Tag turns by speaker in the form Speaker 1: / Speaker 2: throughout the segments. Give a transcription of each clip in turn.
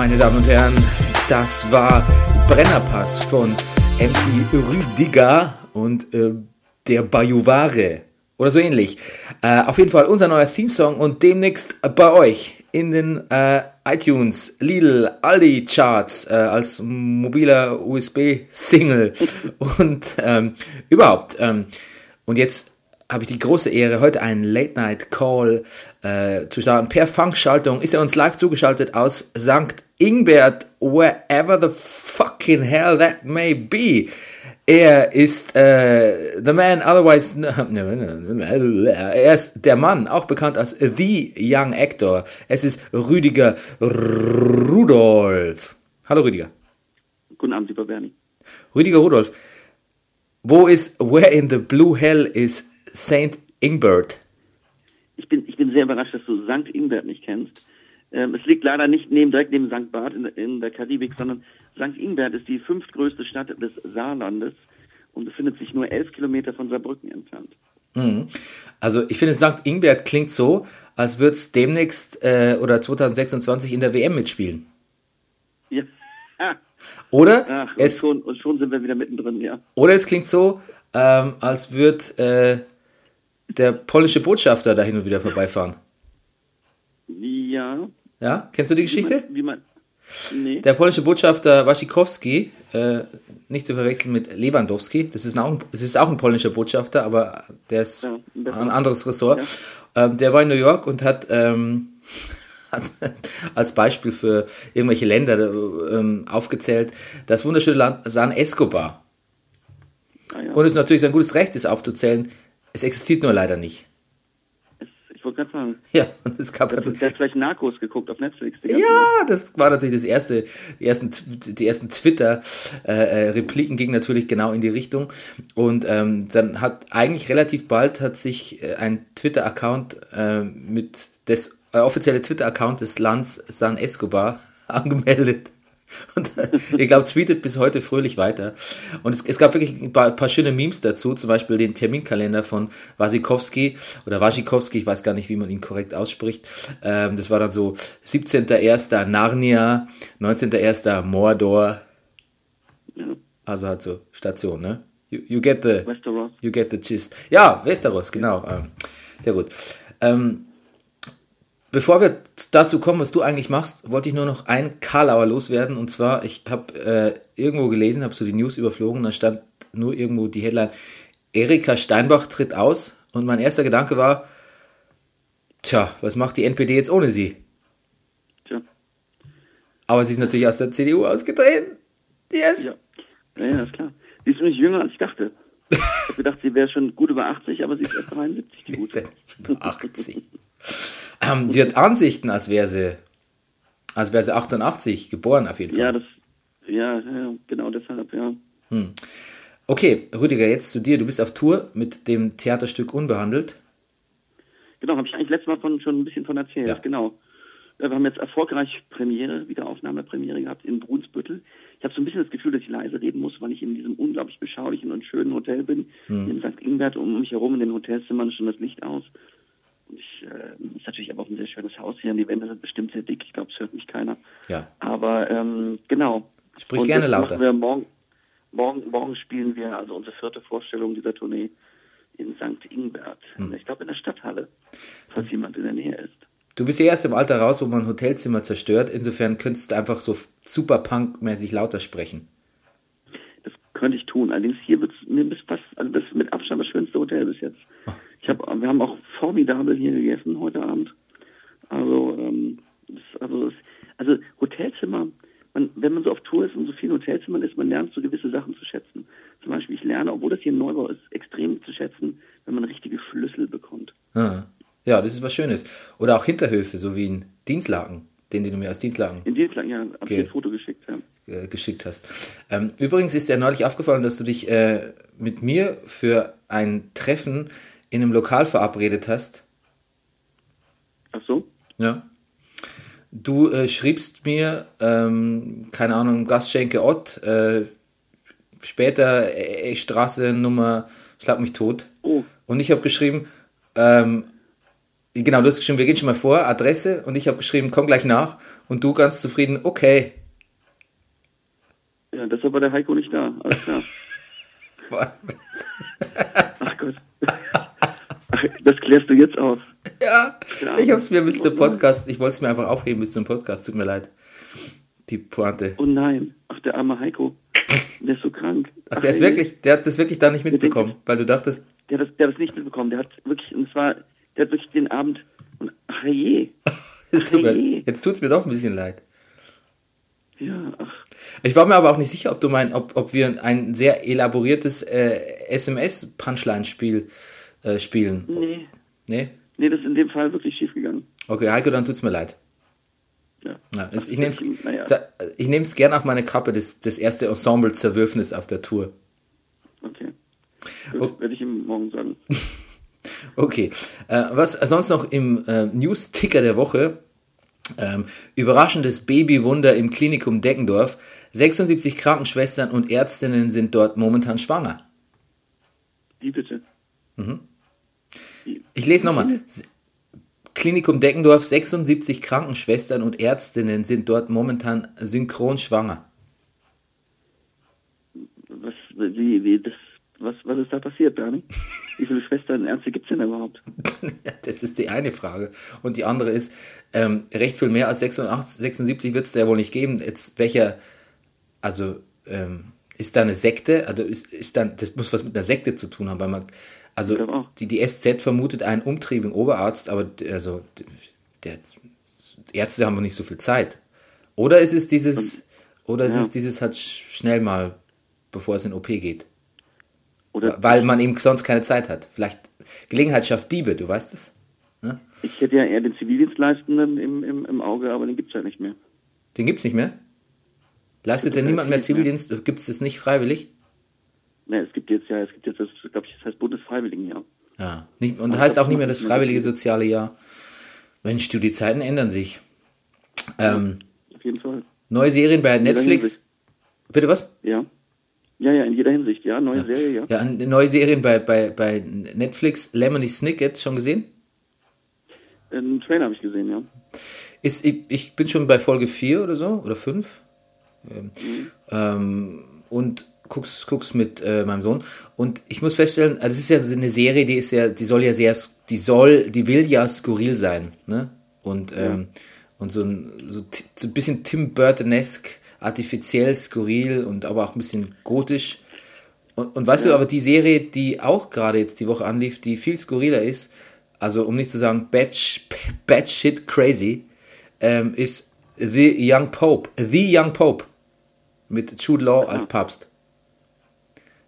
Speaker 1: Meine Damen und Herren, das war Brennerpass von MC Rüdiger und äh, der Bajuware oder so ähnlich. Äh, auf jeden Fall unser neuer Theme-Song und demnächst bei euch in den äh, iTunes, Lidl, Aldi Charts äh, als mobiler USB-Single und ähm, überhaupt. Ähm, und jetzt habe ich die große Ehre, heute einen Late-Night-Call äh, zu starten. Per Funkschaltung ist er uns live zugeschaltet aus St. Ingbert, wherever the fucking hell that may be. Er ist äh, the man, otherwise, er ist der Mann, auch bekannt als the young actor. Es ist Rüdiger Rudolf. Hallo Rüdiger.
Speaker 2: Guten Abend, lieber Bernie.
Speaker 1: Rüdiger Rudolf, wo ist, where in the blue hell is St. Ingbert?
Speaker 2: Ich bin, ich bin sehr überrascht, dass du St. Ingbert nicht kennst. Ähm, es liegt leider nicht neben, direkt neben St. Barth in, in der Karibik, sondern St. Ingbert ist die fünftgrößte Stadt des Saarlandes und befindet sich nur elf Kilometer von Saarbrücken entfernt.
Speaker 1: Mhm. Also ich finde, St. Ingbert klingt so, als würde es demnächst äh, oder 2026 in der WM mitspielen.
Speaker 2: Ja. Ah.
Speaker 1: Oder
Speaker 2: Ach, und,
Speaker 1: es,
Speaker 2: schon, und schon sind wir wieder mittendrin, ja.
Speaker 1: oder es klingt so, ähm, als würde äh, der polnische Botschafter da hin und wieder vorbeifahren.
Speaker 2: Ja.
Speaker 1: Ja, kennst du die
Speaker 2: Wie
Speaker 1: Geschichte?
Speaker 2: man, wie man, nee.
Speaker 1: Der polnische Botschafter Wasikowski, äh, nicht zu verwechseln mit Lewandowski, das ist auch ein, das ist auch ein polnischer Botschafter, aber der ist
Speaker 2: Ja, ein
Speaker 1: anderes Ressort. Ähm, der war in New York und hat, ähm, hat als Beispiel für irgendwelche Länder ähm, aufgezählt, das wunderschöne Land San Escobar.
Speaker 2: Ah, ja.
Speaker 1: Und es ist natürlich sein gutes Recht, es aufzuzählen. Es existiert nur leider nicht.
Speaker 2: Es, ich wollte gerade sagen,
Speaker 1: Ja, und es gab
Speaker 2: der, der hat vielleicht Narcos geguckt auf Netflix.
Speaker 1: Ja, das war natürlich das erste, die ersten, die ersten Twitter-Repliken gingen natürlich genau in die Richtung. Und ähm, dann hat eigentlich relativ bald hat sich äh, ein Twitter-Account äh, mit des äh, offizielle Twitter-Account des Landes San Escobar angemeldet. Und äh, ich glaube, tweetet bis heute fröhlich weiter. Und es, es gab wirklich ein paar, paar schöne Memes dazu, zum Beispiel den Terminkalender von Wasikowski oder Wasikowski, ich weiß gar nicht, wie man ihn korrekt ausspricht. Ähm, das war dann so 17.01. Narnia, 19.01. Mordor, also halt so Station, ne? You, you get the
Speaker 2: Westeros.
Speaker 1: You get the gist. Ja, Westeros, genau. Ähm, sehr gut. Ähm, bevor wir dazu kommen, was du eigentlich machst, wollte ich nur noch ein Karlauer loswerden. Und zwar, ich habe äh, irgendwo gelesen, habe so die News überflogen, da stand nur irgendwo die Headline, Erika Steinbach tritt aus. Und mein erster Gedanke war, tja, was macht die NPD jetzt ohne sie?
Speaker 2: Tja.
Speaker 1: Aber sie ist natürlich aus der CDU ausgetreten. Yes.
Speaker 2: Ja. ja, ja, ist klar. Sie ist nämlich jünger, als ich dachte. Ich habe gedacht, sie wäre schon gut über 80, aber sie ist erst 73, die
Speaker 1: Ist ja nicht über 80. ähm, sie hat Ansichten, als wäre sie, als wäre sie 1880 geboren, auf jeden Fall.
Speaker 2: Ja, das, ja, ja, genau deshalb, ja.
Speaker 1: Okay, Rüdiger, jetzt zu dir. Du bist auf Tour mit dem Theaterstück Unbehandelt.
Speaker 2: Genau, habe ich eigentlich letztes Mal von, schon ein bisschen von erzählt,
Speaker 1: Ja.
Speaker 2: genau. wir haben jetzt erfolgreich Premiere, Wiederaufnahmepremiere gehabt in Brunsbüttel. Ich habe so ein bisschen das Gefühl, dass ich leise reden muss, weil ich in diesem unglaublich beschaulichen und schönen Hotel bin, in St. Ingbert. Um mich herum in den Hotelzimmern ist schon das Licht aus. Und ich, äh, ist natürlich aber auch ein sehr schönes Haus hier und die Wände sind bestimmt sehr dick. Ich glaube, es hört mich keiner.
Speaker 1: Ja.
Speaker 2: Aber ähm, genau.
Speaker 1: Sprich
Speaker 2: Und
Speaker 1: gerne lauter.
Speaker 2: Wir morgen, morgen, morgen spielen wir also unsere vierte Vorstellung dieser Tournee in St. Ingbert.
Speaker 1: Hm.
Speaker 2: Ich glaube in der Stadthalle, falls jemand in der Nähe ist.
Speaker 1: Du bist ja erst im Alter raus, wo man Hotelzimmer zerstört. Insofern könntest du einfach so super Punk-mäßig lauter sprechen.
Speaker 2: Das könnte ich tun. Allerdings hier wird es mir bis fast, also das ist mit Abstand das schönste Hotel bis jetzt. Ich hab, wir haben auch formidabel hier gegessen heute Abend. Also, ähm, das, also, das, also Hotelzimmer, man, wenn man so auf Tour ist und so vielen Hotelzimmern ist, man lernt so gewisse Sachen zu schätzen. Zum Beispiel, ich lerne, obwohl das hier ein Neubau ist, extrem zu schätzen, wenn man richtige Schlüssel bekommt.
Speaker 1: Ah. Ja, das ist was Schönes. Oder auch Hinterhöfe, so wie in Dienstlaken, den, den du mir als Dienstlaken
Speaker 2: In Dienstag, ja, habe
Speaker 1: Okay.
Speaker 2: ich ein Foto geschickt. Ja.
Speaker 1: äh, geschickt hast. Ähm, übrigens ist dir neulich aufgefallen, dass du dich äh, mit mir für ein Treffen in einem Lokal verabredet hast.
Speaker 2: Ach so?
Speaker 1: Ja. Du äh, schriebst mir, ähm, keine Ahnung, Gastschenke Ott, äh, später äh, Straße Nummer, schlag mich tot.
Speaker 2: Oh.
Speaker 1: Und ich habe geschrieben, ähm, genau, du hast geschrieben, wir gehen schon mal vor, Adresse, und ich habe geschrieben, komm gleich nach. Und du ganz zufrieden, okay.
Speaker 2: Ja, deshalb war der Heiko nicht da. Alles klar. Ach Gott. Ach, das klärst du jetzt aus.
Speaker 1: Ja,
Speaker 2: Ja.
Speaker 1: ich habe es mir bis zum Podcast, ich wollte es mir einfach aufheben bis zum Podcast, tut mir leid. Die Pointe.
Speaker 2: Oh nein. Ach, der arme Heiko. Der ist so krank.
Speaker 1: Ach, der ist
Speaker 2: ey.
Speaker 1: wirklich, der hat das wirklich da nicht mitbekommen, weil du dachtest,
Speaker 2: Der hat das, der hat das nicht mitbekommen. Der hat wirklich, und zwar, der hat wirklich den Abend, und ach je.
Speaker 1: es tut
Speaker 2: Hey.
Speaker 1: jetzt tut's mir doch ein bisschen leid.
Speaker 2: Ja, ach.
Speaker 1: Ich war mir aber auch nicht sicher, ob du mein, ob, ob wir ein sehr elaboriertes äh, SMS-Punchline-Spiel äh, spielen.
Speaker 2: Nee.
Speaker 1: Nee?
Speaker 2: Nee, das ist in dem Fall wirklich schief gegangen.
Speaker 1: Okay, Heiko, dann tut's mir leid.
Speaker 2: Ja.
Speaker 1: Ja, ich nehme es
Speaker 2: Naja.
Speaker 1: ich nehm's gern auf meine Kappe, das, das erste Ensemble-Zerwürfnis auf der Tour.
Speaker 2: Okay. Gut, werde ich ihm morgen sagen.
Speaker 1: Okay. Äh, was sonst noch im äh, News-Ticker der Woche? Ähm, überraschendes Babywunder im Klinikum Deggendorf. 76 Krankenschwestern und Ärztinnen sind dort momentan schwanger.
Speaker 2: Die bitte.
Speaker 1: Ich lese nochmal. Klinikum Deggendorf, 76 Krankenschwestern und Ärztinnen sind dort momentan synchron schwanger.
Speaker 2: Was, wie, wie, das, was, was ist da passiert, Dani? Wie viele Schwestern und Ärzte gibt es denn überhaupt?
Speaker 1: Das ist die eine Frage. Und die andere ist, ähm, recht viel mehr als 86, 76 wird es da ja wohl nicht geben. Jetzt welcher, also ähm, ist da eine Sekte? Also ist, ist dann, das muss was mit einer Sekte zu tun haben, weil man, also
Speaker 2: auch.
Speaker 1: die, die SZ vermutet einen umtriebigen Oberarzt, aber also der, Ärzte haben nicht so viel Zeit. Oder ist es dieses, oder ist
Speaker 2: ja.
Speaker 1: es dieses halt sch- schnell mal, bevor es in OP geht?
Speaker 2: Oder
Speaker 1: Weil man eben sonst keine Zeit hat. Vielleicht Gelegenheit schafft Diebe, du weißt es?
Speaker 2: ich hätte ja eher den Zivildienstleistenden im, im, im Auge, aber den gibt es ja nicht mehr.
Speaker 1: Den gibt's nicht mehr? Leistet denn niemand mehr. Zivildienst? Gibt es das nicht freiwillig?
Speaker 2: Ne, es gibt jetzt ja, es gibt jetzt das, glaube ich, das heißt Bundesfreiwilligenjahr.
Speaker 1: Ja. Nicht, und
Speaker 2: Aber
Speaker 1: heißt auch nicht mehr das freiwillige soziale Jahr. Mensch, du, die Zeiten ändern sich. Ähm,
Speaker 2: Auf jeden Fall.
Speaker 1: neue Serien bei Netflix. Bitte was?
Speaker 2: Ja. Ja, ja, in jeder Hinsicht, ja. Neue Serie, ja.
Speaker 1: Ja, neue Serien bei, bei, bei Netflix. Lemony Snicket, schon gesehen?
Speaker 2: Einen Trailer habe ich gesehen, ja.
Speaker 1: Ist, ich, ich bin schon bei Folge 4 oder so, oder 5. Ähm, ähm, und guck's, guck's mit äh, meinem Sohn. Und ich muss feststellen, also es ist ja so eine Serie, die ist ja, die soll ja sehr, die soll, die will ja skurril sein, ne? Und, ähm, und so ein, so, so ein bisschen Tim Burton-esque, artifiziell skurril und aber auch ein bisschen gotisch. Und, und weißt du, aber die Serie, die auch gerade jetzt die Woche anlief, die viel skurriler ist, also um nicht zu sagen batch, batshit crazy, ähm, ist The Young Pope. The Young Pope. Mit Jude Law als Papst.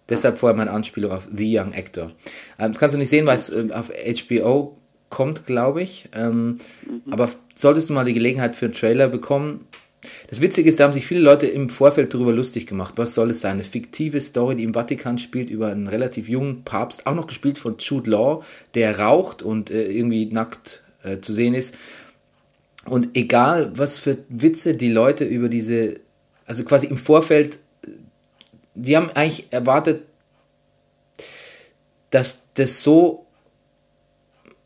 Speaker 1: Deshalb vorher meine Anspielung auf The Young Actor. Ähm, das kannst du nicht sehen, weil es ähm, auf HBO kommt, glaube ich. Ähm, Aber f- solltest du mal die Gelegenheit für einen Trailer bekommen. Das Witzige ist, da haben sich viele Leute im Vorfeld darüber lustig gemacht. Was soll es sein? Eine fiktive Story, die im Vatikan spielt, über einen relativ jungen Papst, auch noch gespielt von Jude Law, der raucht und äh, irgendwie nackt äh, zu sehen ist. Und egal, was für Witze die Leute über diese, also quasi im Vorfeld, die haben eigentlich erwartet, dass das so,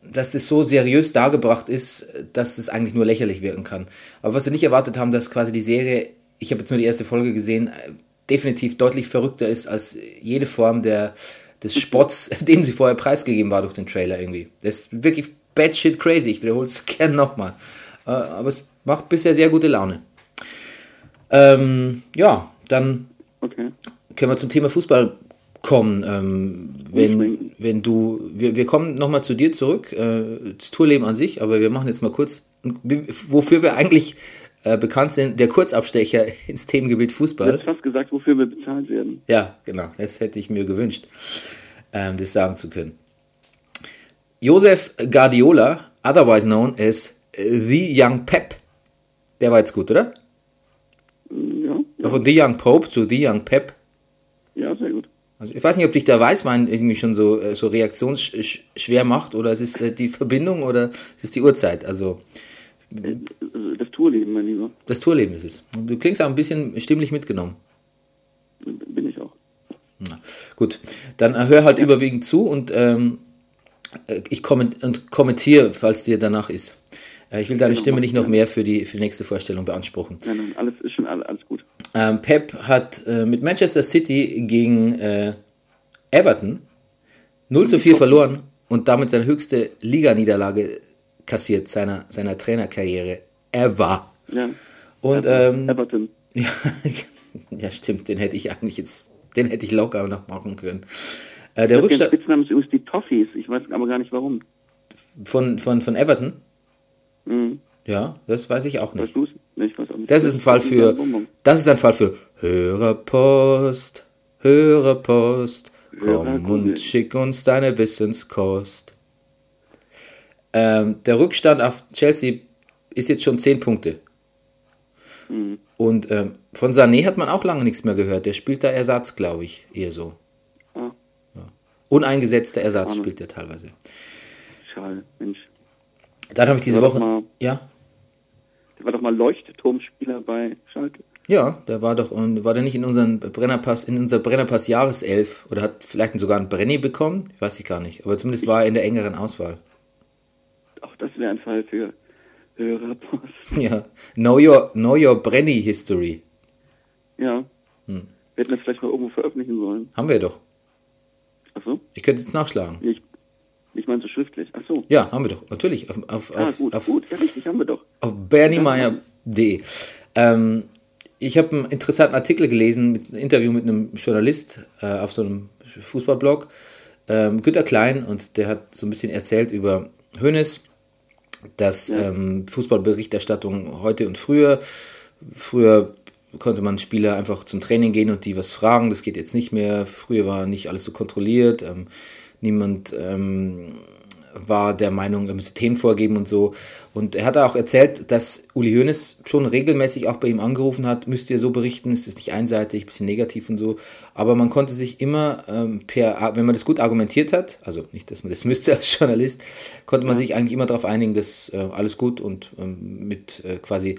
Speaker 1: dass das so seriös dargebracht ist, dass das eigentlich nur lächerlich wirken kann. Aber was sie nicht erwartet haben, dass quasi die Serie, ich habe jetzt nur die erste Folge gesehen, definitiv deutlich verrückter ist als jede Form der, des Spotts, dem sie vorher preisgegeben war durch den Trailer irgendwie. Das ist wirklich bad shit crazy. Ich wiederhole es gern nochmal. Äh, aber es macht bisher sehr gute Laune. Ähm, ja, dann. Können wir zum Thema Fußball kommen. Ähm, wenn, wenn du, wir, wir kommen nochmal zu dir zurück, äh, das Tourleben an sich, aber wir machen jetzt mal kurz, wofür wir eigentlich äh, bekannt sind, der Kurzabstecher ins Themengebiet
Speaker 2: Du
Speaker 1: Fußball.
Speaker 2: hast fast gesagt, wofür wir bezahlt werden.
Speaker 1: Ja, genau. Das hätte ich mir gewünscht, ähm, das sagen zu können. Josef Guardiola, otherwise known as The Young Pep. Der war jetzt gut, oder?
Speaker 2: Ja, ja,
Speaker 1: Von The Young Pope zu The Young Pep.
Speaker 2: Ja.
Speaker 1: Also ich weiß nicht, ob dich der Weißwein irgendwie schon so, äh, so reaktionsschwer macht oder es ist äh, die Verbindung oder es ist die Uhrzeit. Also
Speaker 2: Äh, Das Tourleben, mein Lieber,
Speaker 1: das Tourleben ist es. Du klingst auch ein bisschen stimmlich mitgenommen.
Speaker 2: bin ich auch.
Speaker 1: Gut, dann hör halt überwiegend zu und ähm, äh, ich komment und kommentiere, falls dir danach ist. Ich will deine
Speaker 2: Genau,
Speaker 1: Stimme nicht noch
Speaker 2: ja.
Speaker 1: mehr für die, für die nächste Vorstellung beanspruchen.
Speaker 2: Nein, nein, alles ist schon alles gut.
Speaker 1: Ähm, Pep hat äh, mit Manchester City gegen äh, Everton 0 zu 4 verloren und damit seine höchste Liganiederlage kassiert seiner, seiner Trainerkarriere ever.
Speaker 2: Ja.
Speaker 1: Und ähm,
Speaker 2: Everton.
Speaker 1: ja, ja, stimmt, den hätte ich eigentlich jetzt, den hätte ich locker noch machen können. Äh, der
Speaker 2: Der
Speaker 1: Rückstand
Speaker 2: Spitzname ist übrigens die Toffees. Ich weiß aber gar nicht warum.
Speaker 1: von, von, von Everton,
Speaker 2: Mhm.
Speaker 1: ja, das weiß ich auch nicht.
Speaker 2: Weißt
Speaker 1: Das ist ein Fall für, das ist ein Fall für Hörerpost, Hörerpost, komm und schick uns deine Wissenskost. Ähm, der Rückstand auf Chelsea ist jetzt schon 10 Punkte.
Speaker 2: Mhm.
Speaker 1: Und ähm, von Sané hat man auch lange nichts mehr gehört. Der spielt da Ersatz, glaube ich, eher so.
Speaker 2: Ah,
Speaker 1: Uneingesetzter Ersatz
Speaker 2: Arme.
Speaker 1: spielt er teilweise.
Speaker 2: schade, Mensch.
Speaker 1: Dann habe ich diese Woche. Ja,
Speaker 2: Der war doch mal Leuchtturmspieler bei Schalke.
Speaker 1: Ja, der war doch, und war der nicht in unseren Brennerpass, in unser Brennerpass Jahreself oder hat vielleicht sogar einen Brenny bekommen? Ich weiß ich gar nicht. Aber zumindest war er in der engeren Auswahl.
Speaker 2: Auch das wäre ein Fall für Hörerpost.
Speaker 1: Ja. Know your, know your Brenny History.
Speaker 2: Ja.
Speaker 1: Hm.
Speaker 2: Wir hätten das vielleicht mal irgendwo veröffentlichen sollen.
Speaker 1: Haben wir doch.
Speaker 2: Achso?
Speaker 1: Ich könnte jetzt nachschlagen.
Speaker 2: Ich, ich meine so schriftlich. Achso.
Speaker 1: Ja, haben wir doch. Natürlich. Auf, auf,
Speaker 2: Ah, gut,
Speaker 1: auf,
Speaker 2: gut. Ja, richtig, haben wir doch.
Speaker 1: auf berniemeyer.de. Ähm, ich habe einen interessanten Artikel gelesen, mit einem Interview mit einem Journalist äh, auf so einem Fußballblog, ähm, Günter Klein, und der hat so ein bisschen erzählt über Hönes, dass
Speaker 2: Ja.
Speaker 1: ähm, Fußballberichterstattung heute und früher, früher konnte man Spieler einfach zum Training gehen und die was fragen, das geht jetzt nicht mehr, früher war nicht alles so kontrolliert, ähm, niemand ähm, war der Meinung, er müsse Themen vorgeben und so. Und er hat auch erzählt, dass Uli Hoeneß schon regelmäßig auch bei ihm angerufen hat, müsst ihr so berichten, es ist nicht einseitig, bisschen negativ und so. Aber man konnte sich immer ähm, per, wenn man das gut argumentiert hat, also nicht, dass man das müsste als Journalist, konnte man sich eigentlich immer darauf einigen, dass äh, alles gut und ähm, mit äh, quasi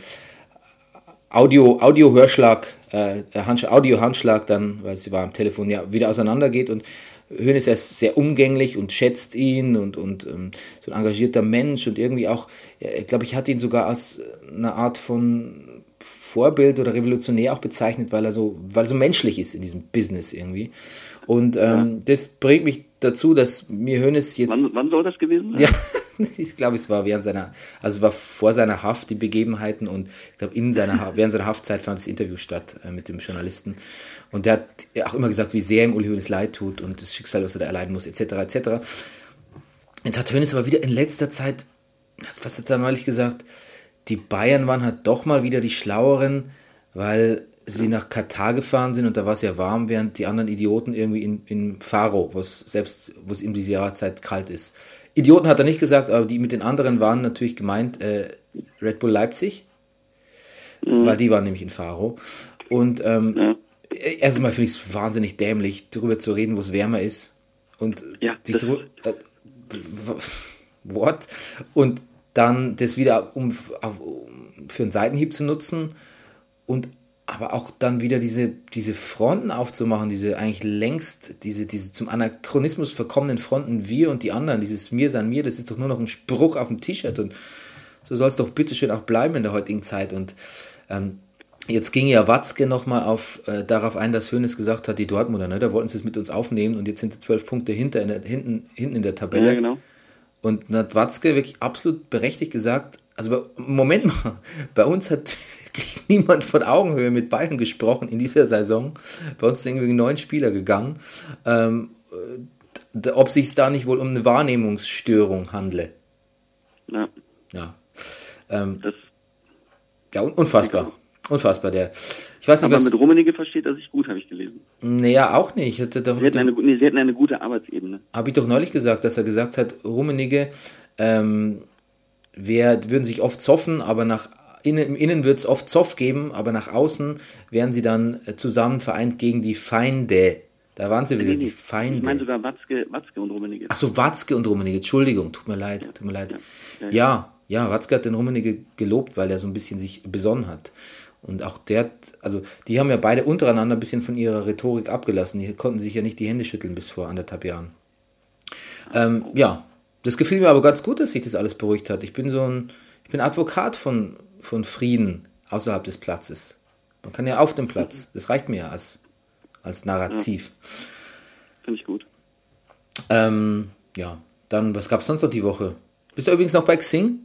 Speaker 1: Audio, Audio-Hörschlag, äh, Handsch Audio-Handschlag dann, weil sie war am Telefon, ja, wieder auseinandergeht und Hönes ist sehr umgänglich und schätzt ihn und, und ähm, so ein engagierter Mensch und irgendwie auch, ich glaube, ich hatte ihn sogar als eine Art von Vorbild oder Revolutionär auch bezeichnet, weil er so, weil er so menschlich ist in diesem Business irgendwie. Und ähm, das bringt mich dazu, dass mir Hönes jetzt.
Speaker 2: Wann, wann soll das gewesen sein?
Speaker 1: Ja, ich glaube, es war während seiner, also es war vor seiner Haft die Begebenheiten und ich glaube, in seiner, während seiner Haftzeit fand das Interview statt äh, mit dem Journalisten. Und der hat auch immer gesagt, wie sehr ihm Uli Hoeneß leid tut und das Schicksal, was er da erleiden muss, etc., etc. Jetzt hat Hoeneß aber wieder in letzter Zeit, was hat er neulich gesagt, die Bayern waren halt doch mal wieder die Schlaueren, weil sie nach Katar gefahren sind und da war es ja warm, während die anderen Idioten irgendwie in, in Faro, wo es selbst, wo es in dieser Jahreszeit kalt ist. Idioten hat er nicht gesagt, aber die mit den anderen waren natürlich gemeint äh, Red Bull Leipzig, weil die waren nämlich in Faro. Und ähm,
Speaker 2: Ja.
Speaker 1: erstmal finde ich es wahnsinnig dämlich, darüber zu reden, wo es wärmer ist. Und
Speaker 2: Ja,
Speaker 1: sich drüber, äh, what? Und dann das wieder um, auf, um, für einen Seitenhieb zu nutzen und aber auch dann wieder diese, diese Fronten aufzumachen, diese eigentlich längst, diese, diese zum Anachronismus verkommenen Fronten, wir und die anderen, dieses Mir sein mir, das ist doch nur noch ein Spruch auf dem T-Shirt und so soll es doch bitteschön auch bleiben in der heutigen Zeit. Und ähm, jetzt ging ja Watzke nochmal auf, äh, darauf ein, dass Hönes gesagt hat, die Dortmunder, ne, da wollten sie es mit uns aufnehmen und jetzt sind sie zwölf Punkte hinter in der, hinten, hinten in der Tabelle.
Speaker 2: Ja, genau.
Speaker 1: Und dann hat Watzke wirklich absolut berechtigt gesagt, also Moment mal, bei uns hat wirklich niemand von Augenhöhe mit Bayern gesprochen in dieser Saison. Bei uns sind irgendwie neun Spieler gegangen. Ähm, äh, ob sich da nicht wohl um eine Wahrnehmungsstörung handle.
Speaker 2: Ja.
Speaker 1: Ja. Ähm, ja, un- unfassbar. Unfassbar, der. Ich weiß nicht,
Speaker 2: aber
Speaker 1: was.
Speaker 2: mit Rummenigge versteht er sich gut, habe ich gelesen.
Speaker 1: Naja, auch nicht.
Speaker 2: Sie hatten, eine, nee, sie hatten eine gute Arbeitsebene.
Speaker 1: habe ich doch neulich gesagt, dass er gesagt hat, Rummenigge ähm, wär, würden sich oft zoffen, aber nach innen, im Innen wird es oft Zoff geben, aber nach außen wären sie dann äh, zusammen vereint gegen die Feinde. Da waren sie wieder, die
Speaker 2: Ich meine
Speaker 1: Feinde.
Speaker 2: sogar Watzke, Watzke und Rummenigge.
Speaker 1: Ach so, Watzke und Rummenigge, Entschuldigung, tut mir leid, tut mir leid.
Speaker 2: Ja,
Speaker 1: Ja,
Speaker 2: ja.
Speaker 1: ja, Watzke hat den Rummenigge gelobt, weil er so ein bisschen sich besonnen hat. Und auch der, hat- also die haben ja beide untereinander ein bisschen von ihrer Rhetorik abgelassen. Die konnten sich ja nicht die Hände schütteln bis vor anderthalb Jahren. Ähm, ja, das gefiel mir aber ganz gut, dass sich das alles beruhigt hat. Ich bin so ein, ich bin Advokat von, von Frieden außerhalb des Platzes. Man kann ja auf dem Platz, das reicht mir ja als, als Narrativ.
Speaker 2: Finde ich gut.
Speaker 1: Ähm, ja, dann, was gab es sonst noch die Woche? Bist du übrigens noch bei Xing?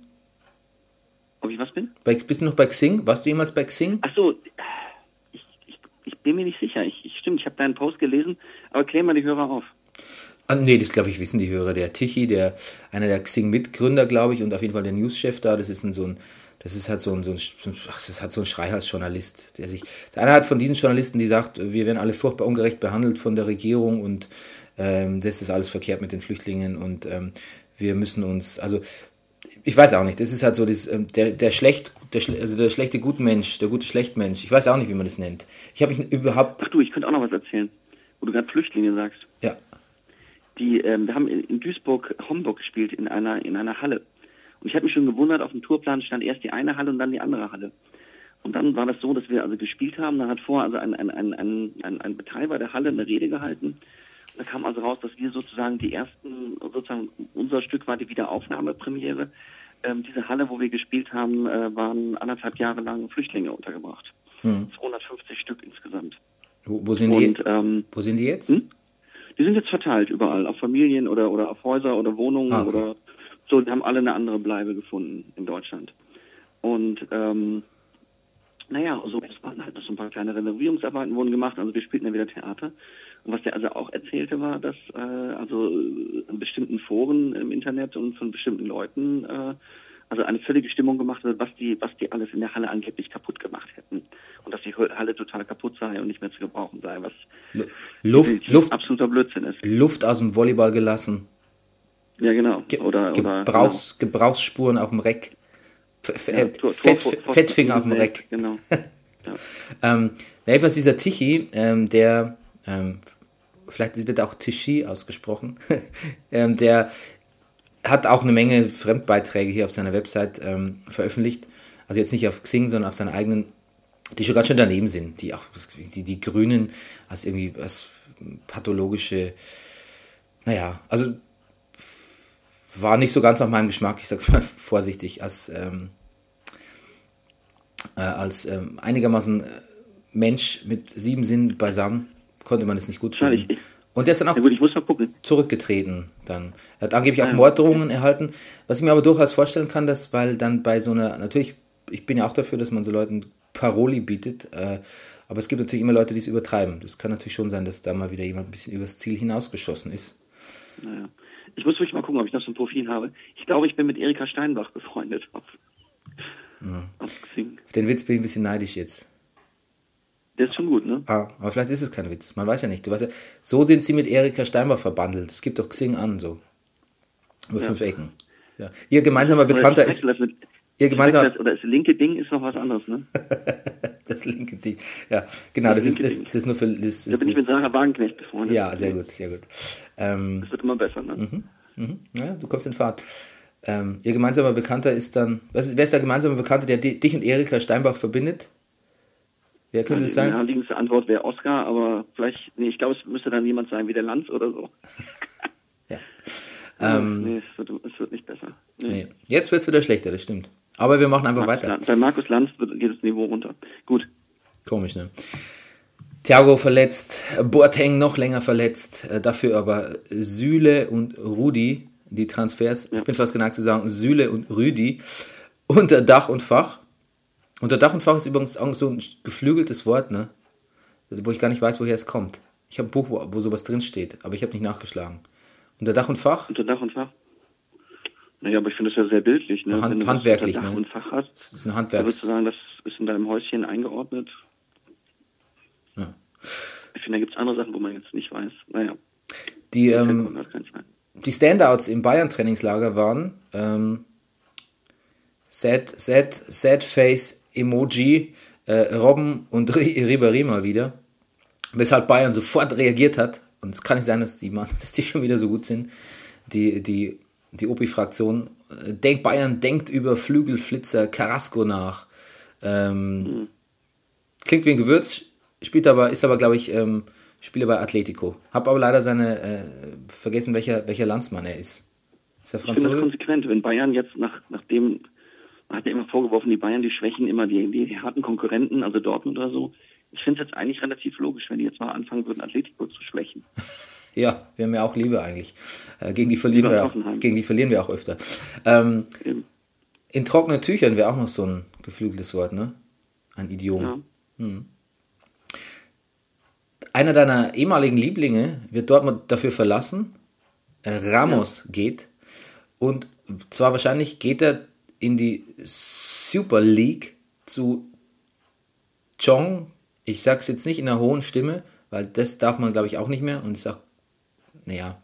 Speaker 2: Ob ich was bin?
Speaker 1: Bei, bist du noch bei Xing? Warst du jemals bei Xing?
Speaker 2: Ach so, ich, ich, ich bin mir nicht sicher. Ich, ich stimmt, ich habe deinen Post gelesen, aber klär mal die Hörer auf.
Speaker 1: Ah, nee, das glaube ich wissen die Hörer. Der Tichy, der, einer der Xing-Mitgründer, glaube ich, und auf jeden Fall der Newschef da, das ist ein, so ein, das ist halt so ein, so ein, ach, das ist halt so ein Schreihals-Journalist, der sich, einer hat von diesen Journalisten, die sagt, wir werden alle furchtbar ungerecht behandelt von der Regierung und ähm, das ist alles verkehrt mit den Flüchtlingen und ähm, wir müssen uns, also ich weiß auch nicht, das ist halt so das, ähm, der, der schlecht, der, also der schlechte Gutmensch, der gute Schlechtmensch, ich weiß auch nicht, wie man das nennt. Ich habe mich überhaupt,
Speaker 2: Ach du, ich könnte auch noch was erzählen, wo du gerade Flüchtlinge sagst.
Speaker 1: ja,
Speaker 2: Die, ähm, wir haben in, in Duisburg Homburg gespielt in einer in einer Halle. Und ich habe mich schon gewundert, auf dem Tourplan stand erst die eine Halle und dann die andere Halle. Und dann war das so, dass wir also gespielt haben, da hat vor also ein, ein, ein, ein, ein, Betreiber der Halle eine Rede gehalten. Da kam also raus, dass wir sozusagen die ersten, sozusagen unser Stück war die Wiederaufnahmepremiere. Ähm, diese Halle, wo wir gespielt haben, äh, waren anderthalb Jahre lang Flüchtlinge untergebracht. 250 Stück insgesamt.
Speaker 1: wo, wo sind die,
Speaker 2: Und ähm,
Speaker 1: wo sind die jetzt?
Speaker 2: Hm? die sind jetzt verteilt überall, auf Familien oder, oder auf Häuser oder Wohnungen
Speaker 1: Ah, okay.
Speaker 2: oder so, die haben alle eine andere Bleibe gefunden in Deutschland. Und ähm, naja, so es waren halt noch so ein paar kleine Renovierungsarbeiten wurden gemacht, also wir spielten ja wieder Theater. Und was der also auch erzählte war, dass äh, also in bestimmten Foren im Internet und von bestimmten Leuten äh, also eine völlige Stimmung gemacht wird, was die, was die alles in der Halle angeblich kaputt gemacht hätten. Und dass die Halle total kaputt sei und nicht mehr zu gebrauchen sei, was
Speaker 1: Lu- Luft, Luft,
Speaker 2: absoluter Blödsinn ist.
Speaker 1: Luft aus dem Volleyball gelassen.
Speaker 2: Ja, genau.
Speaker 1: Ge
Speaker 2: oder, oder
Speaker 1: Gebrauchs Gebrauchsspuren auf dem Reck. F
Speaker 2: genau.
Speaker 1: äh,
Speaker 2: Ja, Tor-
Speaker 1: Fett,
Speaker 2: Tor-
Speaker 1: Fettfinger auf dem Reck.
Speaker 2: Genau. Ja.
Speaker 1: Ähm, jedenfalls dieser Tichy, ähm, der, ähm, vielleicht wird auch Tichy ausgesprochen, ähm, der hat auch eine Menge Fremdbeiträge hier auf seiner Website ähm, veröffentlicht. Also jetzt nicht auf Xing, sondern auf seiner eigenen, die schon ganz schön daneben sind. Die auch, die, die Grünen als irgendwie als pathologische, naja, also war nicht so ganz nach meinem Geschmack, ich sag's mal vorsichtig, als, ähm, äh, als ähm, einigermaßen äh, Mensch mit sieben Sinnen beisammen konnte man es nicht gut finden. Und der ist dann auch
Speaker 2: gut,
Speaker 1: zurückgetreten dann. Er hat angeblich auch Morddrohungen erhalten, was ich mir aber durchaus vorstellen kann, dass, weil dann bei so einer, natürlich, ich bin ja auch dafür, dass man so Leuten Paroli bietet, äh, aber es gibt natürlich immer Leute, die es übertreiben. Das kann natürlich schon sein, dass da mal wieder jemand ein bisschen übers Ziel hinausgeschossen ist.
Speaker 2: Naja. Ich muss wirklich mal gucken, ob ich das so ein Profil habe. Ich glaube, ich bin mit Erika Steinbach befreundet. Auf, auf Xing.
Speaker 1: Auf den Witz bin ich ein bisschen neidisch jetzt.
Speaker 2: Der ist schon gut, ne?
Speaker 1: Ah, aber vielleicht ist es kein Witz. Man weiß ja nicht. Du weißt ja, so sind sie mit Erika Steinbach verbandelt. Das gibt doch Xing an, so. Über
Speaker 2: Ja.
Speaker 1: fünf Ecken. Ja. Ihr gemeinsamer Bekannter ist,
Speaker 2: mit,
Speaker 1: ihr gemeinsamer,
Speaker 2: oder das linke Ding ist noch was anderes, ne?
Speaker 1: das linke Ding. Ja, genau, das
Speaker 2: Das
Speaker 1: ist, das, das ist nur für, das,
Speaker 2: Da bin ich mit Sarah Wagenknecht befreundet.
Speaker 1: ja, sehr gut, sehr gut. Ähm,
Speaker 2: Das wird immer besser, ne?
Speaker 1: mhm, ja, du kommst in Fahrt. Ähm, ihr gemeinsamer Bekannter ist dann, was ist, wer ist der gemeinsame Bekannte, der di- dich und Erika Steinbach verbindet? Wer könnte es
Speaker 2: Die
Speaker 1: sein?
Speaker 2: naheliegendste Antwort wäre Oscar, aber vielleicht, nee, ich glaube, es müsste dann jemand sein wie der Lanz oder so.
Speaker 1: Ja.
Speaker 2: Ja,
Speaker 1: Ähm,
Speaker 2: nee, es wird, es wird nicht besser. Nee.
Speaker 1: Nee. Jetzt wird es wieder schlechter, das stimmt. Aber wir machen einfach
Speaker 2: Markus
Speaker 1: weiter.
Speaker 2: Lanz- Bei Markus Lanz geht das Niveau runter. Gut.
Speaker 1: Komisch, ne? Thiago verletzt, Boateng noch länger verletzt, äh, dafür aber Süle und Rudi, die Transfers, ich bin fast geneigt zu sagen, Süle und Rüdi, unter Dach und Fach. Unter Dach und Fach ist übrigens auch so ein geflügeltes Wort, ne? Wo ich gar nicht weiß, woher es kommt. Ich habe ein Buch, wo, wo sowas drinsteht, aber ich habe nicht nachgeschlagen. Unter Dach und Fach,
Speaker 2: Unter Dach und Fach. Naja, aber ich finde das ja sehr bildlich. Ne?
Speaker 1: Hand- handwerklich, ne?
Speaker 2: und Fach hast,
Speaker 1: das ist ein
Speaker 2: da
Speaker 1: Handwerks...
Speaker 2: würdest du sagen, das ist in deinem Häuschen eingeordnet.
Speaker 1: Ja.
Speaker 2: Ich finde, da gibt es andere Sachen, wo man jetzt nicht weiß. Naja,
Speaker 1: Die, ähm, die Standouts im Bayern-Trainingslager waren ähm, Sad, Sad, Sad Face Emoji, äh, Robben und Ri- Ribéry mal wieder. Weshalb Bayern sofort reagiert hat. Und es kann nicht sein, dass die, Mann, dass die schon wieder so gut sind. Die, die, die OP-Fraktion. Äh, Denkt Bayern denkt über Flügelflitzer Carrasco nach. Ähm, Klingt wie ein Gewürz, spielt aber, ist aber, glaube ich, ähm, Spieler bei Atletico. Hab aber leider seine, äh, vergessen, welcher, welcher Landsmann er ist. Ist er
Speaker 2: Ich finde das
Speaker 1: Franzose?
Speaker 2: konsequent, wenn Bayern jetzt nach, nachdem, man hat ja immer vorgeworfen, die Bayern, die schwächen immer die, die, die harten Konkurrenten, also Dortmund oder so. Ich finde es jetzt eigentlich relativ logisch, wenn die jetzt mal anfangen würden, Atletico zu schwächen.
Speaker 1: Ja, wir haben ja auch Liebe eigentlich. Äh, gegen, die verlieren
Speaker 2: Lieber
Speaker 1: wir auch, gegen die verlieren wir auch öfter. Ähm, in trockenen Tüchern wäre auch noch so ein geflügeltes Wort, ne? Ein Idiom.
Speaker 2: Ja.
Speaker 1: Einer deiner ehemaligen Lieblinge wird Dortmund dafür verlassen. Ramos geht. Und zwar wahrscheinlich geht er in die Super League zu Chong. Ich sag's jetzt nicht in einer hohen Stimme, weil das darf man, glaube ich, auch nicht mehr. Und ich sag, naja,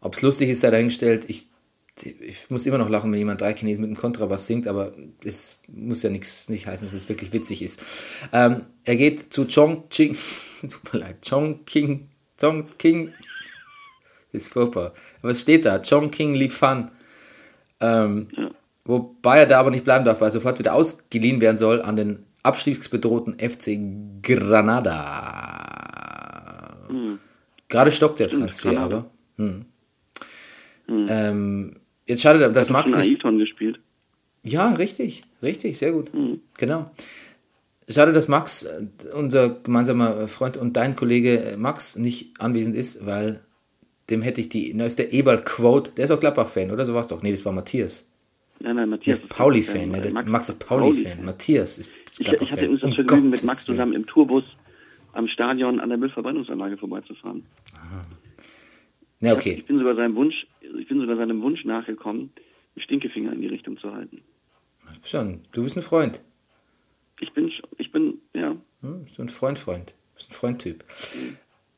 Speaker 1: ob es lustig ist, sei dahingestellt. Ich, ich muss immer noch lachen, wenn jemand drei Chinesen mit einem Kontrabass singt, aber es muss ja nichts nicht heißen, dass es wirklich witzig ist. Ähm, er geht zu Chong Ching, tut mir leid, Chong King, Chong King, ist furchtbar. Was steht da? Chong King Li Fan. Ähm, Wobei er da aber nicht bleiben darf, weil er sofort wieder ausgeliehen werden soll an den abstiegsbedrohten FC Granada. Gerade stockt der Transfer, aber. Hm. Ähm, jetzt schade, dass Max
Speaker 2: Von
Speaker 1: nicht.
Speaker 2: Ailton gespielt.
Speaker 1: Ja, richtig, richtig, sehr gut. Genau. Schade, dass Max, äh, unser gemeinsamer Freund und dein Kollege Max, nicht anwesend ist, weil dem hätte ich die. Da ist der Eberl-Quote, der ist auch Gladbach-Fan, oder? So war es doch. Nee, das war Matthias.
Speaker 2: Nein, nein,
Speaker 1: Der
Speaker 2: Matthias.
Speaker 1: ist Pauli-Fan, ne?
Speaker 2: äh, Max,
Speaker 1: Max ist Pauli-Fan.
Speaker 2: Pauli-Fan.
Speaker 1: Matthias ist
Speaker 2: Ich, ich hatte übrigens das
Speaker 1: Um
Speaker 2: Vergnügen, mit
Speaker 1: Gottes
Speaker 2: Max zusammen im Tourbus am Stadion an der Müllverbrennungsanlage vorbeizufahren.
Speaker 1: Ja, okay.
Speaker 2: Ich bin sogar seinem Wunsch, ich bin sogar seinem Wunsch nachgekommen, einen Stinkefinger in die Richtung zu halten.
Speaker 1: Schon, du bist ein Freund.
Speaker 2: Ich bin, ich bin, ja,
Speaker 1: Hm? Bist du ein Freund, Freund. Du bist ein Freund-Typ.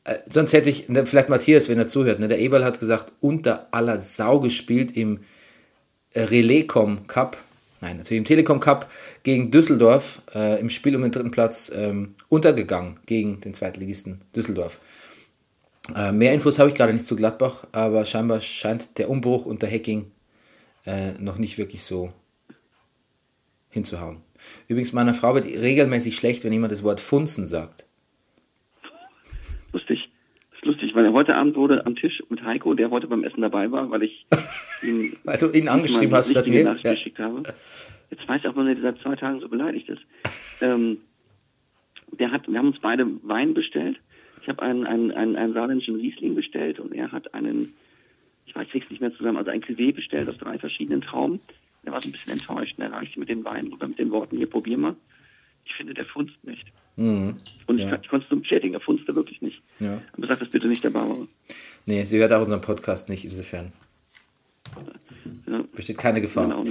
Speaker 1: Äh, sonst hätte ich, ne, vielleicht Matthias, wenn er zuhört, ne, der Eberl hat gesagt, unter aller Sau gespielt im äh, Relecom Cup, nein, natürlich im Telekom Cup gegen Düsseldorf, äh, im Spiel um den dritten Platz ähm, untergegangen gegen den Zweitligisten Düsseldorf. Äh, mehr Infos habe ich gerade nicht zu Gladbach, aber scheinbar scheint der Umbruch unter Hacking äh, noch nicht wirklich so hinzuhauen. Übrigens, meiner Frau wird regelmäßig schlecht, wenn jemand das Wort Funzen sagt.
Speaker 2: lustig. Das ist lustig, weil er heute Abend wurde am Tisch mit Heiko, der heute beim Essen dabei war, weil ich ihm
Speaker 1: Weil du ihn angeschrieben hast statt mir.
Speaker 2: Nachricht
Speaker 1: Ja.
Speaker 2: geschickt habe. Jetzt weiß ich auch, warum er seit zwei Tagen so beleidigt ist. Ähm, der hat, wir haben uns beide Wein bestellt. Ich habe einen, einen, einen, einen saarländischen Riesling bestellt und er hat einen, ich weiß, krieg's nicht mehr zusammen, also ein Cuvée bestellt aus drei verschiedenen Trauben. Er war so ein bisschen enttäuscht und er reichte mit den Weinen oder mit den Worten, hier, probier mal. Ich finde, der funzt nicht. Und ich,
Speaker 1: Ja.
Speaker 2: ich konnte es nur bestätigen, er funzte wirklich nicht.
Speaker 1: Ja.
Speaker 2: Aber sag das bitte nicht der Bauer.
Speaker 1: Nee, sie hört auch unseren Podcast nicht, insofern.
Speaker 2: Ja,
Speaker 1: Besteht keine
Speaker 2: Gefahr.
Speaker 1: Gefahr.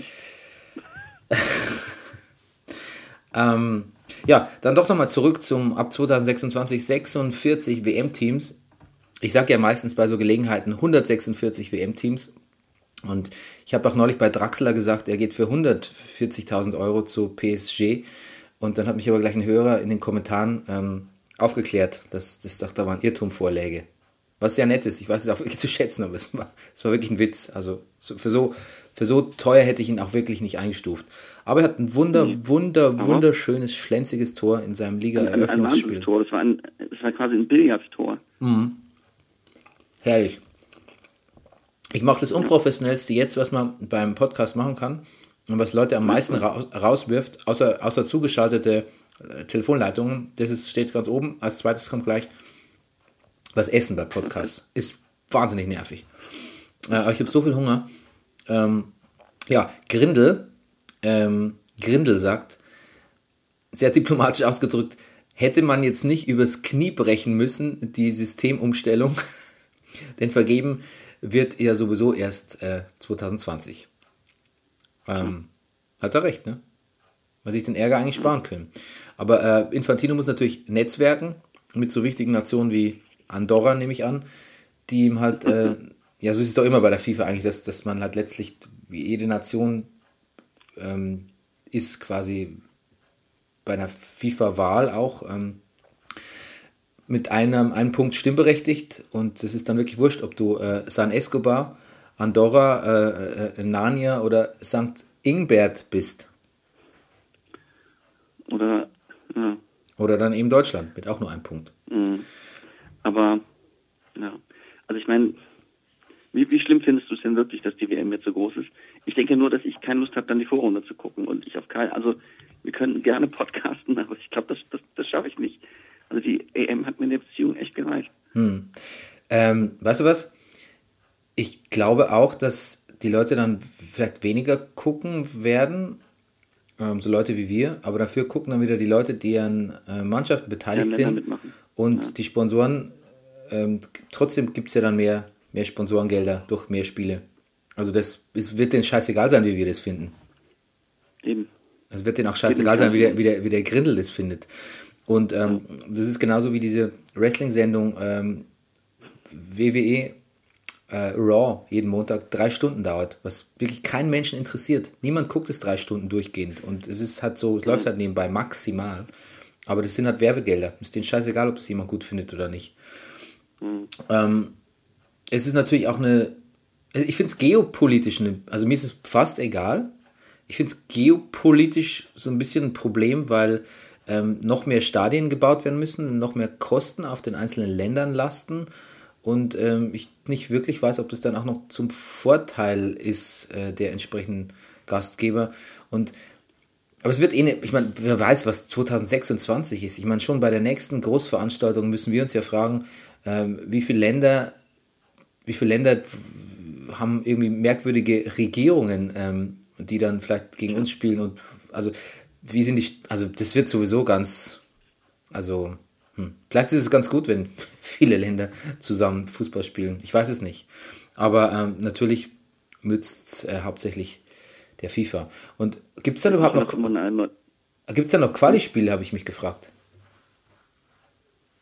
Speaker 1: Ähm, ja, dann doch nochmal zurück zum ab 2026 46 WM-Teams. Ich sage ja meistens bei so Gelegenheiten 146 WM-Teams. Und ich habe auch neulich bei Draxler gesagt, er geht für 140.000 Euro zu PSG. Und dann hat mich aber gleich ein Hörer in den Kommentaren ähm, aufgeklärt, dass das doch da war ein Irrtum vorläge. Was sehr nett ist. Ich weiß es auch wirklich zu schätzen, aber es war, es war wirklich ein Witz. Also so, für, so, für so teuer hätte ich ihn auch wirklich nicht eingestuft. Aber er hat ein wunder, wunder,
Speaker 2: Aber-
Speaker 1: wunderschönes, schlänziges Tor in seinem
Speaker 2: Ein, ein, ein
Speaker 1: Liga-Eröffnungsspiel.
Speaker 2: Wahnsinnstor. Das war, ein, das war quasi ein Billardtor.
Speaker 1: Herrlich. Ich mache das unprofessionellste jetzt, was man beim Podcast machen kann und was Leute am meisten raus, rauswirft, außer, außer zugeschaltete äh, Telefonleitungen. Das ist, steht ganz oben. Als zweites kommt gleich was Essen bei Podcasts. Ist wahnsinnig nervig. Äh, aber ich habe so viel Hunger. Ähm, ja, Grindel, ähm, Grindel sagt, sehr diplomatisch ausgedrückt, hätte man jetzt nicht übers Knie brechen müssen, die Systemumstellung, denn vergeben wird ja sowieso erst äh, 2020. Ähm, hat er recht, ne? Weil sich den Ärger eigentlich sparen können. Aber äh, Infantino muss natürlich netzwerken mit so wichtigen Nationen wie Andorra, nehme ich an, die ihm halt, äh, ja, so ist es doch immer bei der FIFA eigentlich, dass, dass man halt letztlich, wie jede Nation ähm, ist quasi bei einer FIFA-Wahl auch ähm, mit einem, einem Punkt stimmberechtigt und es ist dann wirklich wurscht, ob du äh, San Escobar, Andorra, äh, äh, Narnia oder St. Ingbert bist
Speaker 2: Oder, ja.
Speaker 1: oder dann eben Deutschland mit auch nur einem Punkt.
Speaker 2: Mhm. Aber, ja. Also ich meine, wie, wie schlimm findest du es denn wirklich, dass die WM jetzt so groß ist? Ich denke nur, dass ich keine Lust habe, dann die Vorrunde zu gucken und ich auf keinen, also wir können gerne podcasten, aber ich glaube, das, das, das schaffe ich nicht. Also die EM hat mir in der Beziehung echt gereicht.
Speaker 1: Ähm, weißt du was? Ich glaube auch, dass die Leute dann vielleicht weniger gucken werden, ähm, so Leute wie wir, aber dafür gucken dann wieder die Leute, die an äh, Mannschaften beteiligt
Speaker 2: Ja,
Speaker 1: sind.
Speaker 2: mitmachen.
Speaker 1: Und die Sponsoren, ähm, trotzdem gibt es ja dann mehr, mehr Sponsorengelder durch mehr Spiele. Also das es wird denen scheißegal sein, wie wir das finden.
Speaker 2: Eben.
Speaker 1: Es wird denen auch scheißegal sein, wie der, wie der, wie der Grindel das findet. Und ähm, das ist genauso wie diese Wrestling-Sendung ähm, WWE äh, Raw jeden Montag drei Stunden dauert, was wirklich keinen Menschen interessiert. Niemand guckt es drei Stunden durchgehend. Und es ist halt so, es läuft halt nebenbei maximal. Aber das sind halt Werbegelder. Ist denen scheißegal, ob es jemand gut findet oder nicht. Ähm, es ist natürlich auch eine, ich finde es geopolitisch, eine, also mir ist es fast egal. Ich finde es geopolitisch so ein bisschen ein Problem, weil ähm, noch mehr Stadien gebaut werden müssen, noch mehr Kosten auf den einzelnen Ländern lasten und ähm, ich nicht wirklich weiß, ob das dann auch noch zum Vorteil ist äh, der entsprechenden Gastgeber. Und aber es wird eh nicht, ich meine, wer weiß, was 2026 ist. Ich meine, schon bei der nächsten Großveranstaltung müssen wir uns ja fragen, ähm, wie viele Länder, wie viele Länder haben irgendwie merkwürdige Regierungen, ähm, die dann vielleicht gegen uns spielen und also wie sind die, also das wird sowieso ganz, also hm, vielleicht ist es ganz gut, wenn viele Länder zusammen Fußball spielen. Ich weiß es nicht. Aber ähm, natürlich nützt äh, hauptsächlich der FIFA. Und gibt es dann überhaupt noch, gibt es dann noch Quali-Spiele, habe ich mich gefragt.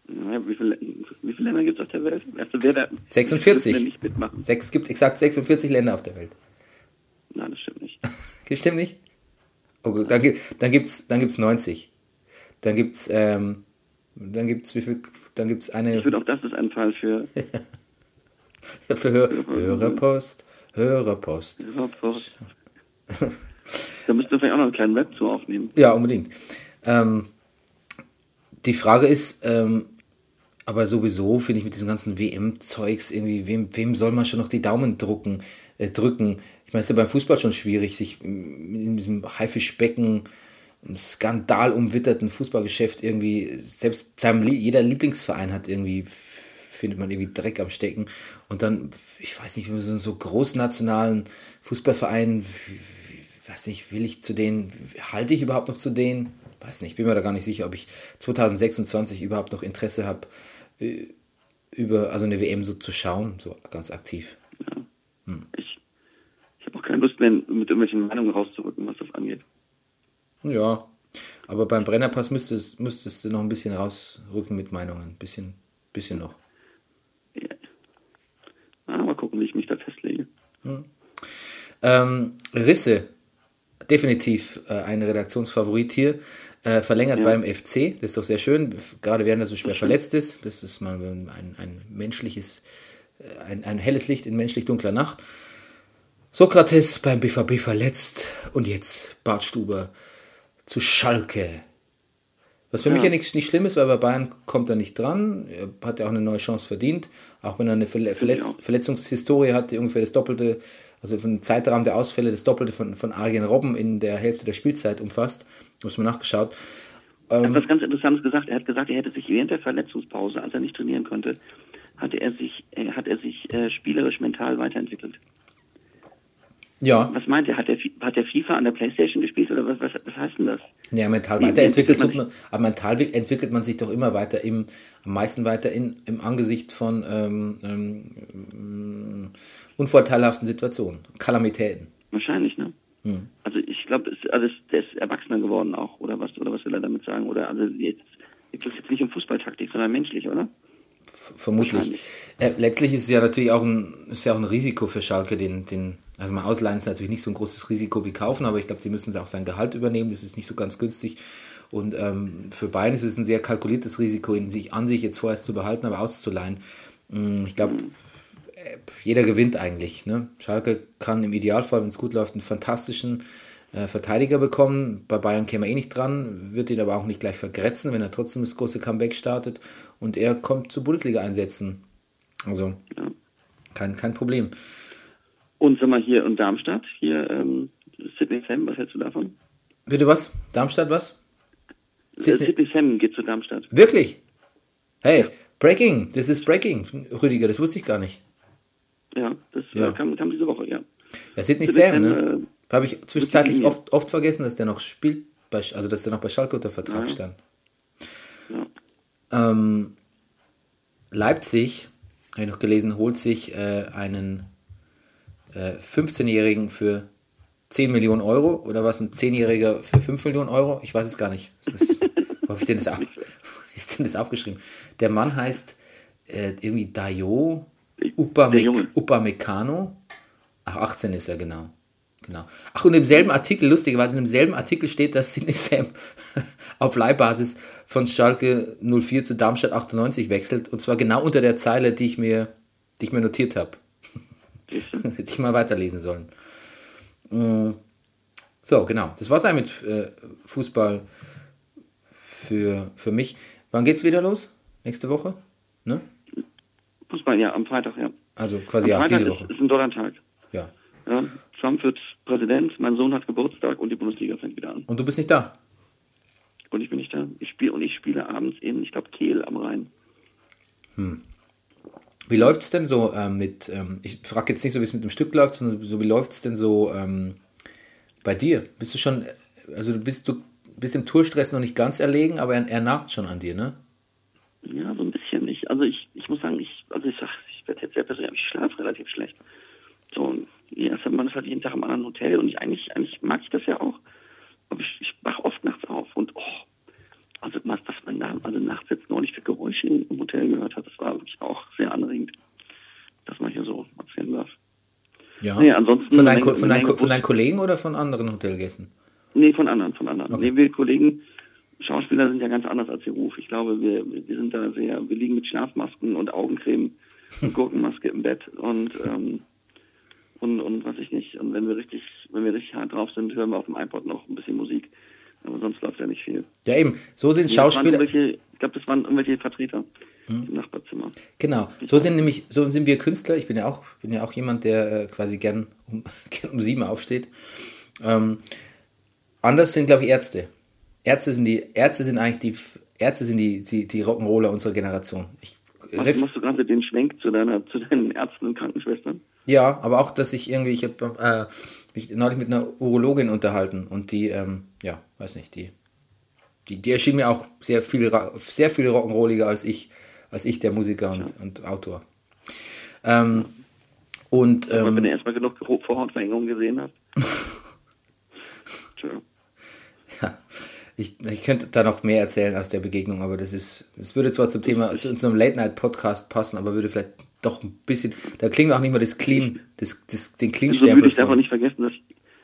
Speaker 2: Ja, wie, viele, wie viele Länder gibt es auf der Welt? Also wer da,
Speaker 1: 46.
Speaker 2: wie viele nicht mitmachen?
Speaker 1: Sechs, es gibt exakt 46 Länder auf der Welt.
Speaker 2: Nein, das stimmt nicht.
Speaker 1: Stimmt nicht? Oh gut, dann, dann gibt es dann gibt's 90. Dann gibt es, ähm, dann gibt's wie viel, dann gibt's
Speaker 2: Ich
Speaker 1: eine
Speaker 2: finde auch, das ist ein Fall für
Speaker 1: für Hör, Hörerpost, Hörerpost.
Speaker 2: Hörerpost. Da müssten wir vielleicht auch noch einen kleinen Rap zu aufnehmen.
Speaker 1: Ja, unbedingt. Ähm, die Frage ist, ähm, aber sowieso finde ich mit diesem ganzen WM-Zeugs irgendwie, wem, wem soll man schon noch die Daumen drucken, äh, drücken? Ich meine, es ist ja beim Fußball schon schwierig, sich in diesem Haifischbecken, skandalumwitterten Fußballgeschäft irgendwie, selbst seinem, jeder Lieblingsverein hat irgendwie, findet man irgendwie Dreck am Stecken. Und dann, ich weiß nicht, so, so großnationalen Fußballvereinen, wie- wie- weiß nicht, will ich zu denen, halte ich überhaupt noch zu denen? Weiß nicht, bin mir da gar nicht sicher, ob ich 2026 überhaupt noch Interesse habe, äh, über, also eine WM so zu schauen, so ganz aktiv.
Speaker 2: Ich, ich habe auch keine Lust mehr, mit irgendwelchen Meinungen rauszurücken, was das angeht.
Speaker 1: Ja, aber beim Brennerpass müsstest, müsstest du noch ein bisschen rausrücken mit Meinungen. Ein bisschen, bisschen noch.
Speaker 2: Ja. Ah, mal gucken, wie ich mich da festlege.
Speaker 1: Ähm, Risse definitiv äh, ein Redaktionsfavorit hier. Äh, verlängert
Speaker 2: Ja.
Speaker 1: beim FC, das ist doch sehr schön, gerade während er so schwer verletzt ist. Das ist mal ein, ein menschliches, äh, ein, ein helles Licht in menschlich dunkler Nacht. Sokrates beim BVB verletzt und jetzt Bart Stuber zu Schalke. Was für mich ja nichts nicht schlimm ist, weil bei Bayern kommt er nicht dran. Er hat ja auch eine neue Chance verdient. Auch wenn er eine Verle Verletz. Verletzungshistorie hat, die ungefähr das Doppelte, also von dem Zeitraum der Ausfälle das Doppelte von, von Arjen Robben in der Hälfte der Spielzeit umfasst. Muss man nachgeschaut.
Speaker 2: Er hat was ganz Interessantes gesagt. Er hat gesagt, er hätte sich während der Verletzungspause, als er nicht trainieren konnte, hatte er sich, äh, hat er sich äh, spielerisch mental weiterentwickelt.
Speaker 1: Ja,
Speaker 2: Was meint er? Hat er, Fi- hat er FIFA an der Playstation gespielt oder was, was, was heißt denn das?
Speaker 1: ja mental
Speaker 2: Wie-
Speaker 1: weiterentwickelt
Speaker 2: man
Speaker 1: man, aber mental wi- entwickelt man sich doch immer weiter im, am meisten weiter in, im Angesicht von ähm, ähm, unvorteilhaften Situationen, Kalamitäten.
Speaker 2: Wahrscheinlich, ne?
Speaker 1: Hm.
Speaker 2: Also ich glaube, also der ist erwachsener geworden auch, oder was, oder was will er damit sagen? Oder also jetzt geht es jetzt nicht um Fußballtaktik, sondern menschlich, oder?
Speaker 1: F- Vermutlich. Äh, letztlich ist es ja natürlich auch ein, ist ja auch ein Risiko für Schalke, den, den, also mal ausleihen ist natürlich nicht so ein großes Risiko wie kaufen, aber ich glaube, die müssen auch sein Gehalt übernehmen, das ist nicht so ganz günstig. Und ähm, für Bayern ist es ein sehr kalkuliertes Risiko, ihn sich an sich jetzt vorerst zu behalten, aber auszuleihen. Mm, Ich glaube, äh, jeder gewinnt eigentlich. Ne? Schalke kann im Idealfall, wenn es gut läuft, einen fantastischen äh, Verteidiger bekommen. Bei Bayern käme er eh nicht dran, wird ihn aber auch nicht gleich vergrätzen, wenn er trotzdem das große Comeback startet. Und er kommt zu Bundesliga-Einsätzen. Also
Speaker 2: Ja.
Speaker 1: kein, kein Problem.
Speaker 2: Und sag mal, hier in Darmstadt, hier ähm, Sydney Sam, was hältst du davon?
Speaker 1: Bitte was? Darmstadt was? Sydney-
Speaker 2: Sydney, Sydney Sam geht zu Darmstadt.
Speaker 1: Wirklich? Hey, Breaking, das ist Breaking, Rüdiger, das wusste ich gar nicht.
Speaker 2: Ja, das
Speaker 1: Ja.
Speaker 2: Äh, kam, kam diese Woche, ja.
Speaker 1: Ja, Sydney
Speaker 2: Sydney
Speaker 1: Sam, ne? Habe ich zwischenzeitlich oft, oft vergessen, dass der noch spielt, bei, also dass der noch bei Schalke unter Vertrag
Speaker 2: Ja.
Speaker 1: stand.
Speaker 2: ja.
Speaker 1: Ähm, Leipzig, habe ich noch gelesen, holt sich äh, einen äh, 15-Jährigen für 10 Millionen Euro oder was, ein 10-Jähriger für 5 Millionen Euro? Ich weiß es gar nicht. Wo habe ich denn das, ich denn aufgeschrieben? Der Mann heißt äh, irgendwie Dayo. Upamecano. Ach, 18 ist er, genau. Genau. Ach, und im selben Artikel, lustigerweise, in demselben Artikel steht, dass Sidney Sam auf Leihbasis von Schalke 04 zu Darmstadt 98 wechselt. Und zwar genau unter der Zeile, die ich mir, die ich mir notiert habe. Hätte ich mal weiterlesen sollen. Mm. So, genau. Das war's eigentlich mit äh, Fußball für, für mich. Wann geht's wieder los? Nächste Woche? Ne?
Speaker 2: Fußball, ja, am Freitag, ja.
Speaker 1: Also
Speaker 2: Am
Speaker 1: quasi ja,
Speaker 2: Freitag
Speaker 1: diese
Speaker 2: ist,
Speaker 1: Woche.
Speaker 2: ist ein Donnerstag.
Speaker 1: Ja.
Speaker 2: Ja. Trump wird Präsident, mein Sohn hat Geburtstag und die Bundesliga fängt wieder an.
Speaker 1: Und du bist nicht da?
Speaker 2: Und ich bin nicht da. Ich spiele und ich spiele abends in, ich glaube, Kehl am Rhein.
Speaker 1: Wie läuft's denn so ähm, mit, ähm, ich frage jetzt nicht so, wie es mit dem Stück läuft, sondern so, wie läuft's denn so ähm, bei dir? Bist du schon, also du bist du bist dem Tourstress noch nicht ganz erlegen, aber er, er nagt schon an dir, ne?
Speaker 2: Ja, so ein bisschen nicht. Also ich, ich muss sagen, ich, also ich sag, ich werde jetzt sehr persönlich, ich schlafe relativ schlecht. So, die erste Mann ist halt jeden Tag im anderen Hotel und ich eigentlich, eigentlich mag ich das ja auch. Aber ich, ich wach oft nachts auf und oh, also was, was man da, also nachts jetzt neulich für Geräusche im Hotel gehört hat, das war wirklich auch sehr anregend, dass man hier so erzählen darf.
Speaker 1: Ja.
Speaker 2: Nee, ansonsten
Speaker 1: von,
Speaker 2: Menge-
Speaker 1: von,
Speaker 2: Menge
Speaker 1: von deinen Kollegen oder von anderen Hotelgästen?
Speaker 2: Nee, von anderen, von anderen.
Speaker 1: Okay.
Speaker 2: Nee, wir Kollegen, Schauspieler sind ja ganz anders als der Ruf. Ich glaube, wir, wir sind da sehr, wir liegen mit Schlafmasken und Augencreme und Gurkenmaske im Bett und, ähm, und, und was ich nicht. Und wenn wir richtig, wenn wir richtig hart drauf sind, hören wir auf dem iPod noch ein bisschen Musik. Aber sonst läuft ja nicht viel.
Speaker 1: Ja, eben. So sind Schauspieler.
Speaker 2: Ich glaube, das waren irgendwelche Vertreter im Nachbarzimmer.
Speaker 1: Genau, so sind nämlich, so sind wir Künstler. Ich bin ja auch, bin ja auch jemand, der äh, quasi gern um, gern um sieben aufsteht. Ähm, anders sind, glaube ich, Ärzte. Ärzte sind die, Ärzte sind eigentlich die, Ärzte sind die, die, die Rock'n'Roller unserer Generation. Ich,
Speaker 2: Machst,
Speaker 1: ref,
Speaker 2: machst du gerade den Schwenk zu deiner, zu deinen Ärzten und Krankenschwestern?
Speaker 1: Ja, aber auch, dass ich irgendwie, ich habe äh, mich neulich mit einer Urologin unterhalten und die, ähm, ja, weiß nicht, die, die, die erschien mir auch sehr viel, sehr viel Rock'n'Rolliger als ich, als ich, der Musiker und, und Autor. Ähm, und
Speaker 2: Aber
Speaker 1: ähm,
Speaker 2: wenn du erstmal genug Vorhautverhängung gesehen hast. Tja.
Speaker 1: Ja, ich, ich könnte da noch mehr erzählen aus der Begegnung, aber das ist, es würde zwar zum Thema, zu unserem Late-Night-Podcast passen, aber würde vielleicht doch ein bisschen, da klingt auch nicht mehr das Clean, das, das, den Clean-Stempel
Speaker 2: würde ich darf auch nicht vergessen, dass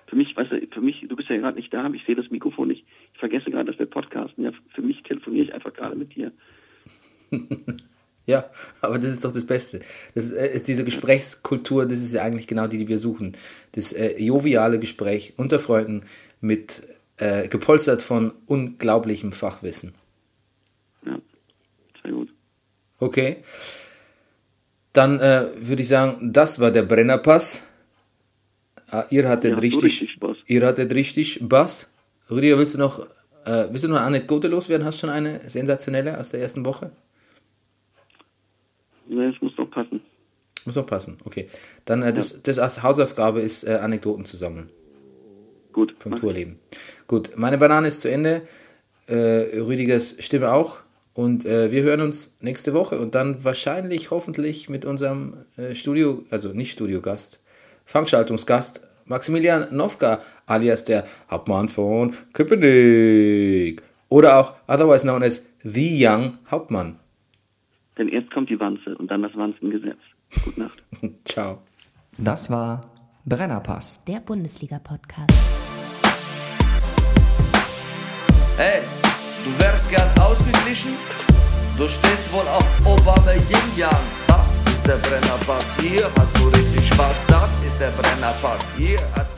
Speaker 2: für mich, weißt du, für mich, du bist ja gerade nicht da, ich sehe das Mikrofon nicht. Ich vergesse gerade, dass wir podcasten. Ja, für mich telefoniere ich einfach gerade mit dir.
Speaker 1: Ja, aber das ist doch das Beste. Das äh, ist diese Gesprächskultur, das ist ja eigentlich genau die, die wir suchen. Das äh, joviale Gespräch unter Freunden mit äh, gepolstert von unglaublichem Fachwissen.
Speaker 2: Ja, sehr gut.
Speaker 1: Okay. Dann äh, würde ich sagen, das war der Brennerpass. Ah, ihr hattet
Speaker 2: Ja,
Speaker 1: richtig,
Speaker 2: richtig Spaß.
Speaker 1: ihr hattet richtig Bass. Rüdiger, willst du noch, äh, willst du noch eine Anekdote loswerden? Hast du schon eine sensationelle aus der ersten Woche?
Speaker 2: Ne, es muss noch passen.
Speaker 1: Muss noch passen, okay. Dann äh, das, das als Hausaufgabe ist, äh, Anekdoten zu sammeln
Speaker 2: Gut.
Speaker 1: vom. Tourleben. Gut, meine Banane ist zu Ende. Äh, Rüdigers Stimme auch. Und äh, wir hören uns nächste Woche und dann wahrscheinlich, hoffentlich mit unserem äh, Studio, also nicht Studiogast, Veranstaltungsgast Maximilian Nowka, alias der Hauptmann von Köpenick. Oder auch otherwise known as The Young Hauptmann.
Speaker 2: Denn erst kommt die Wanze und dann das Wanzengesetz. Gute Nacht.
Speaker 1: Ciao.
Speaker 3: Das war Brennerpass.
Speaker 4: Der Bundesliga-Podcast.
Speaker 5: Hey, du wärst gern ausgeglichen? Du stehst wohl auf Obama Yin Yang. Das ist der Brennerpass. Hier hast du richtig Spaß. Das ist der Brennerpass. Hier hast du richtig